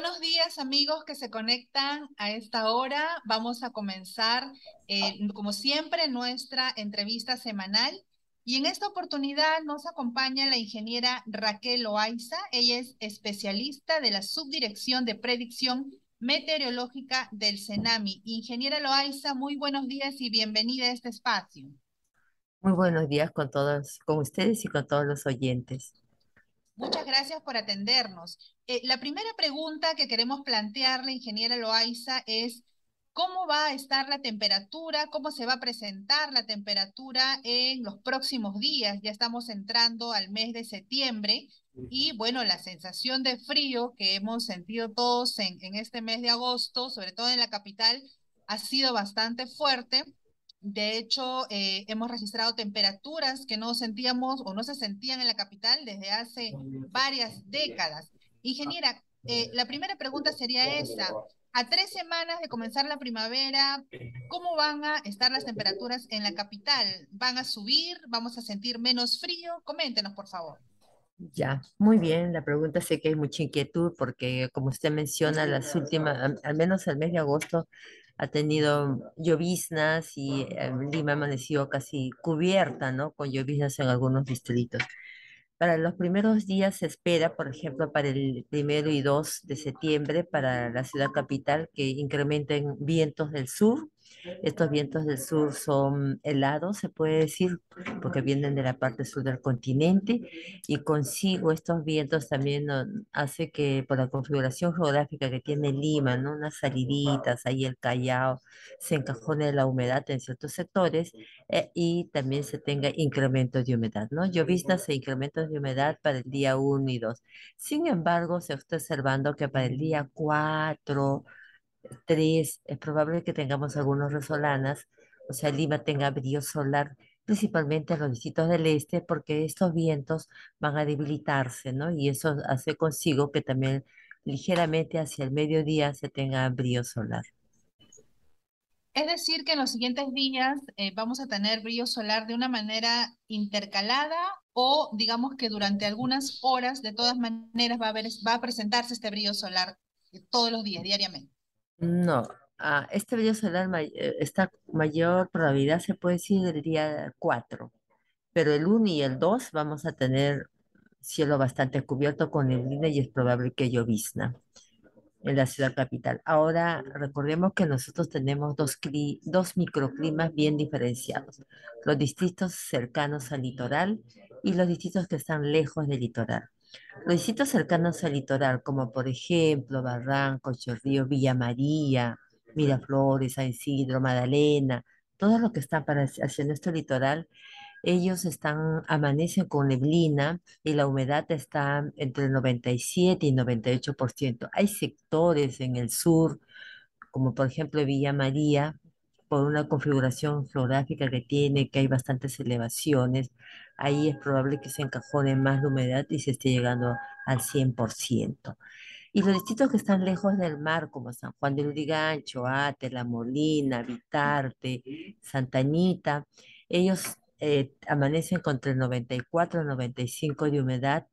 Buenos días amigos que se conectan a esta hora. Vamos a comenzar, eh, como siempre, nuestra entrevista semanal. Y en esta oportunidad nos acompaña la ingeniera Raquel Loaiza. Ella es especialista de la Subdirección de Predicción Meteorológica del CENAMI. Ingeniera Loaiza, muy buenos días y bienvenida a este espacio. Muy buenos días con todos, con ustedes y con todos los oyentes. Muchas gracias por atendernos. Eh, la primera pregunta que queremos plantearle, ingeniera Loaiza, es cómo va a estar la temperatura, cómo se va a presentar la temperatura en los próximos días. Ya estamos entrando al mes de septiembre y bueno, la sensación de frío que hemos sentido todos en, en este mes de agosto, sobre todo en la capital, ha sido bastante fuerte. De hecho, eh, hemos registrado temperaturas que no sentíamos o no se sentían en la capital desde hace varias décadas. Ingeniera, eh, la primera pregunta sería esa. A tres semanas de comenzar la primavera, ¿cómo van a estar las temperaturas en la capital? ¿Van a subir? ¿Vamos a sentir menos frío? Coméntenos, por favor. Ya, muy bien. La pregunta sé que hay mucha inquietud porque, como usted menciona, las últimas, al menos el mes de agosto, ha tenido lloviznas y eh, Lima ha amanecido casi cubierta, ¿no? Con lloviznas en algunos distritos. Para los primeros días se espera, por ejemplo, para el primero y 2 de septiembre, para la ciudad capital, que incrementen vientos del sur. Estos vientos del sur son helados, se puede decir, porque vienen de la parte sur del continente y consigo estos vientos también hace que por la configuración geográfica que tiene Lima, ¿no? unas saliditas, ahí el Callao, se encajone la humedad en ciertos sectores eh, y también se tenga incrementos de humedad, ¿no? Lloviznas e incrementos de humedad para el día 1 y 2. Sin embargo, se está observando que para el día 4, 3, es probable que tengamos algunos resolanas, o sea, Lima tenga brillo solar, principalmente en los distritos del este, porque estos vientos van a debilitarse, ¿no? Y eso hace consigo que también ligeramente hacia el mediodía se tenga brillo solar. Es decir, que en los siguientes días eh, vamos a tener brillo solar de una manera intercalada o digamos que durante algunas horas de todas maneras va a, haber, va a presentarse este brillo solar eh, todos los días, diariamente. No, ah, este brillo solar, eh, esta mayor probabilidad se puede decir el día 4, pero el 1 y el 2 vamos a tener cielo bastante cubierto con neblina y es probable que llovizna. en la ciudad capital. Ahora, recordemos que nosotros tenemos dos, dos microclimas bien diferenciados, los distritos cercanos al litoral y los distritos que están lejos del litoral. Los distritos cercanos al litoral, como por ejemplo Barranco, Chorrillos, Villa María, Miraflores, San Isidro, Magdalena, todo lo que está para, hacia nuestro litoral, ellos están, amanecen con neblina y la humedad está entre el 97 y 98%. Hay sectores en el sur, como por ejemplo Villa María, por una configuración geográfica que tiene, que hay bastantes elevaciones, ahí es probable que se encajone más la humedad y se esté llegando al 100%. Y los distritos que están lejos del mar, como San Juan de Lurigancho, Ate, La Molina, Vitarte, Santa Anita, ellos eh, amanecen contra el 94 95 de humedad,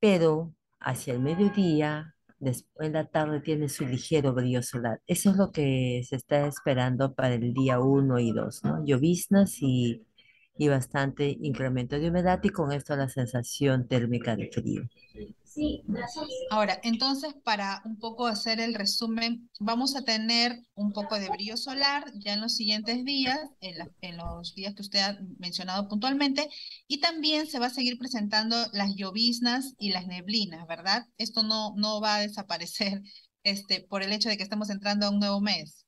pero hacia el mediodía, después la tarde, tiene su ligero brillo solar. Eso es lo que se está esperando para el día uno y 2, ¿no? Lloviznas y, y bastante incremento de humedad y con esto la sensación térmica de frío. Ahora, entonces, para un poco hacer el resumen, vamos a tener un poco de brillo solar ya en los siguientes días, en, en los días que usted ha mencionado puntualmente, y también se va a seguir presentando las lloviznas y las neblinas, ¿verdad? Esto no, no va a desaparecer este, por el hecho de que estamos entrando a un nuevo mes.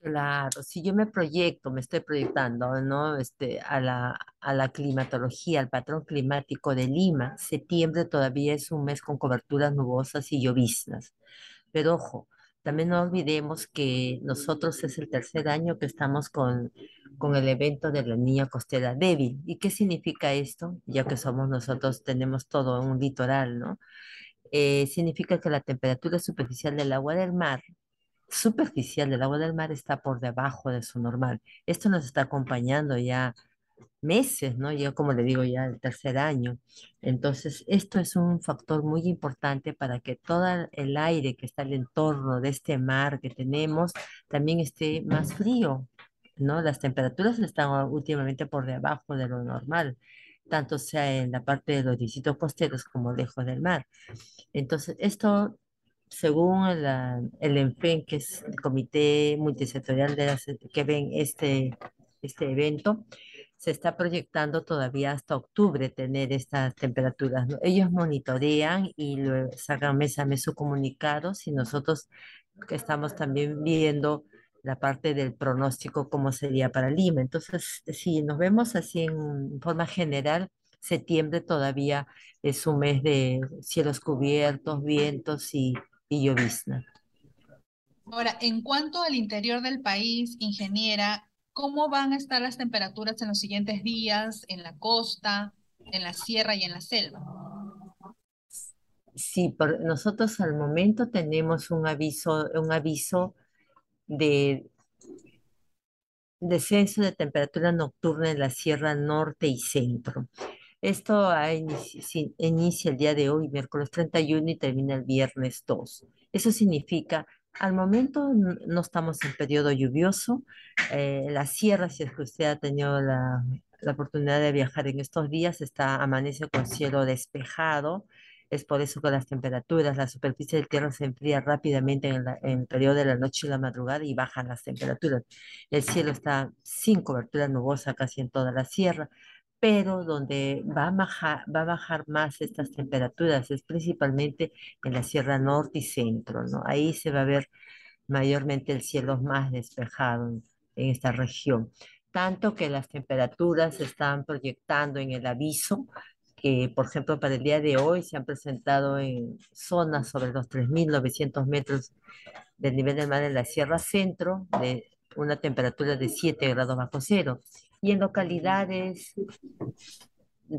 Claro, si yo me proyecto, me estoy proyectando, ¿no? Este, a la, a la climatología, al patrón climático de Lima, septiembre todavía es un mes con coberturas nubosas y lloviznas. Pero ojo, también no olvidemos que nosotros es el tercer año que estamos con, con el evento de la niña costera débil. ¿Y qué significa esto? Ya que somos nosotros, tenemos todo un litoral, ¿no? Eh, significa que la temperatura superficial del agua del mar superficial del agua del mar está por debajo de su normal. Esto nos está acompañando ya meses, ¿no? Ya como le digo, ya el tercer año. Entonces, esto es un factor muy importante para que todo el aire que está al entorno de este mar que tenemos también esté más frío, ¿no? Las temperaturas están últimamente por debajo de lo normal, tanto sea en la parte de los distritos costeros como lejos del mar. Entonces, esto según la- el ENFEN, que es el Comité Multisectorial de las- que ven este, este evento, se está proyectando todavía hasta octubre tener estas temperaturas, ¿no? Ellos monitorean y luego sacan mes a mes su comunicado y nosotros que estamos también viendo la parte del pronóstico, cómo sería para Lima. Entonces, si nos vemos así en forma general, septiembre todavía es un mes de cielos cubiertos, vientos y, y llovizna. Ahora, en cuanto al interior del país, ingeniera, ¿cómo van a estar las temperaturas en los siguientes días en la costa, en la sierra y en la selva? Sí, por, nosotros al momento tenemos un aviso, un aviso de descenso de temperatura nocturna en la Sierra Norte y Centro. Esto si- inicia el día de hoy, miércoles 31, y termina el viernes 2. Eso significa, al momento no estamos en periodo lluvioso. eh, la sierra, si es que usted ha tenido la, la oportunidad de viajar en estos días, está, amanece con cielo despejado. Es por eso que las temperaturas, la superficie del tierra se enfría rápidamente en, en el periodo de la noche y la madrugada y bajan las temperaturas. El cielo está sin cobertura nubosa casi en toda la sierra pero donde va a bajar, va a bajar más estas temperaturas es principalmente en la Sierra Norte y Centro, ¿no? Ahí se va a ver mayormente el cielo más despejado en, esta región. Tanto que las temperaturas se están proyectando en el aviso, que por ejemplo para el día de hoy se han presentado en zonas sobre los 3.900 metros del nivel del mar en la Sierra Centro, de una temperatura de 7 grados bajo cero. Y en localidades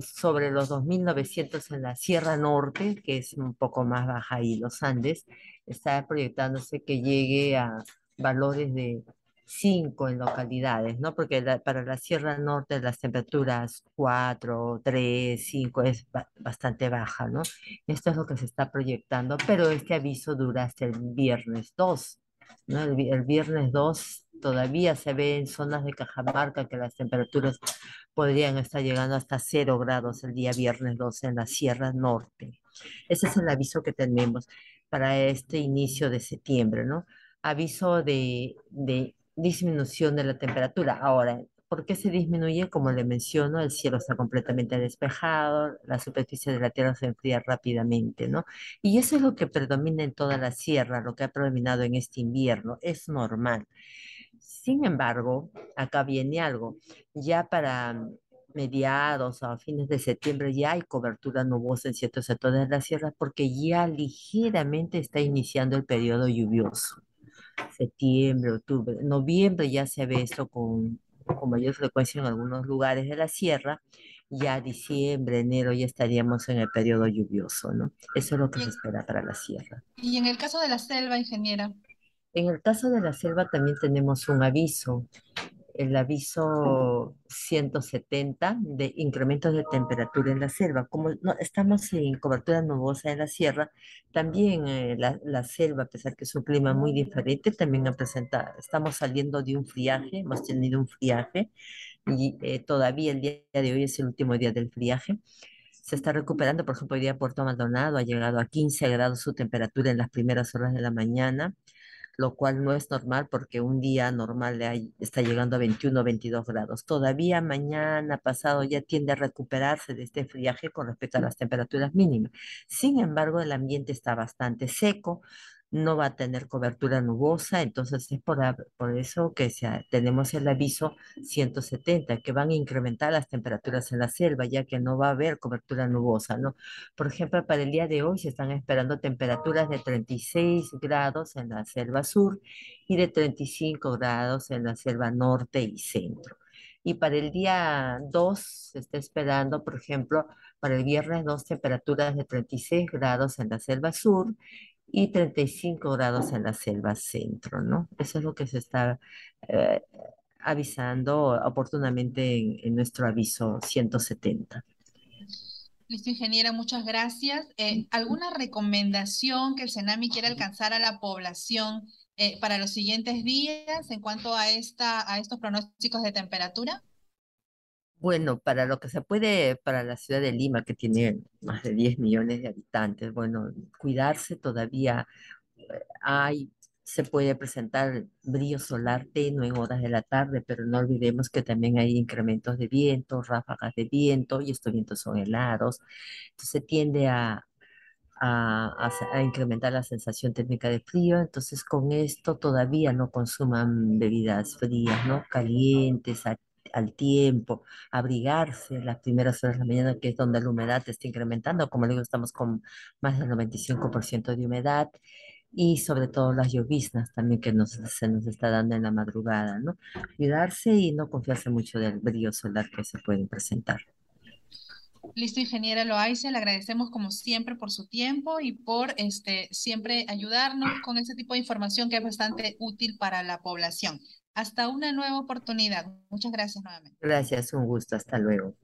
sobre los 2.900 en la Sierra Norte, que es un poco más baja y los Andes, está proyectándose que llegue a valores de 5 en localidades, ¿no? Porque la- para la Sierra Norte las temperaturas 4, 3, 5 es ba- bastante baja, ¿no? Esto es lo que se está proyectando, pero este aviso dura hasta el viernes 2, ¿no? El, el viernes 2 todavía se ve en zonas de Cajamarca que las temperaturas podrían estar llegando hasta cero grados el día viernes 12 en la Sierra Norte. Ese es el aviso que tenemos para este inicio de septiembre, ¿no? Aviso de, de disminución de la temperatura. Ahora, ¿por qué se disminuye? Como le menciono, el cielo está completamente despejado, la superficie de la Tierra se enfría rápidamente, ¿no? Y eso es lo que predomina en toda la sierra, lo que ha predominado en este invierno. Es normal. Sin embargo, acá viene algo. Ya para mm, mediados o a fines de septiembre ya hay cobertura nubosa en ciertos sectores de la sierra porque ya ligeramente está iniciando el periodo lluvioso. Septiembre, octubre, noviembre ya se ve esto con, con mayor frecuencia en algunos lugares de la sierra. Ya diciembre, enero ya estaríamos en el periodo lluvioso, ¿no? Eso es lo que se espera para la sierra. y en el caso de la selva, ingeniera, En el caso de la selva también tenemos un aviso el aviso 170 de incrementos de temperatura en la selva. Como no, estamos sin cobertura nubosa en la sierra, también eh, la, la selva, a pesar que es un clima muy diferente, también ha presentado, estamos saliendo de un friaje, hemos tenido un friaje y eh, todavía el día de hoy es el último día del friaje. Se está recuperando, por ejemplo, hoy día Puerto Maldonado ha llegado a 15 grados su temperatura en las primeras horas de la mañana lo cual no es normal porque un día normal está llegando a 21 o 22 grados. Todavía mañana pasado ya tiende a recuperarse de este friaje con respecto a las temperaturas mínimas. Sin embargo, el ambiente está bastante seco, no va a tener cobertura nubosa, entonces es por, por eso que se tenemos el aviso 170, que van a incrementar las temperaturas en la selva, ya que no va a haber cobertura nubosa, ¿no? Por ejemplo, para el día de hoy se están esperando temperaturas de 36 grados en la selva sur y de 35 grados en la selva norte y centro. Y para el día 2 se está esperando, por ejemplo, para el viernes 2 temperaturas de 36 grados en la selva sur y 35 grados en la selva centro, ¿no? Eso es lo que se está eh, avisando oportunamente en, nuestro aviso 170. Listo, ingeniera, muchas gracias. Eh, ¿Alguna recomendación que el CENAMI quiera alcanzar a la población eh, para los siguientes días en cuanto a, esta, a estos pronósticos de temperatura? Bueno, para lo que se puede, para la ciudad de Lima, que tiene más de 10 millones de habitantes, bueno, cuidarse todavía eh, hay, se puede presentar brillo solar tenue en horas de la tarde, pero no olvidemos que también hay incrementos de viento, ráfagas de viento, y estos vientos son helados, entonces tiende a, a, incrementar la sensación térmica de frío, entonces con esto todavía no consuman bebidas frías, ¿no? Calientes, al tiempo, abrigarse las primeras horas de la mañana, que es donde la humedad está incrementando. Como digo, estamos con más del 95% de humedad y sobre todo las lloviznas también que nos, se nos está dando en la madrugada, ¿no? Cuidarse y no confiarse mucho del brillo solar que se puede presentar. Listo, ingeniera Loaiza, le agradecemos como siempre por su tiempo y por este, siempre ayudarnos con ese tipo de información que es bastante útil para la población. Hasta una nueva oportunidad. Muchas gracias nuevamente. Gracias, un gusto. Hasta luego.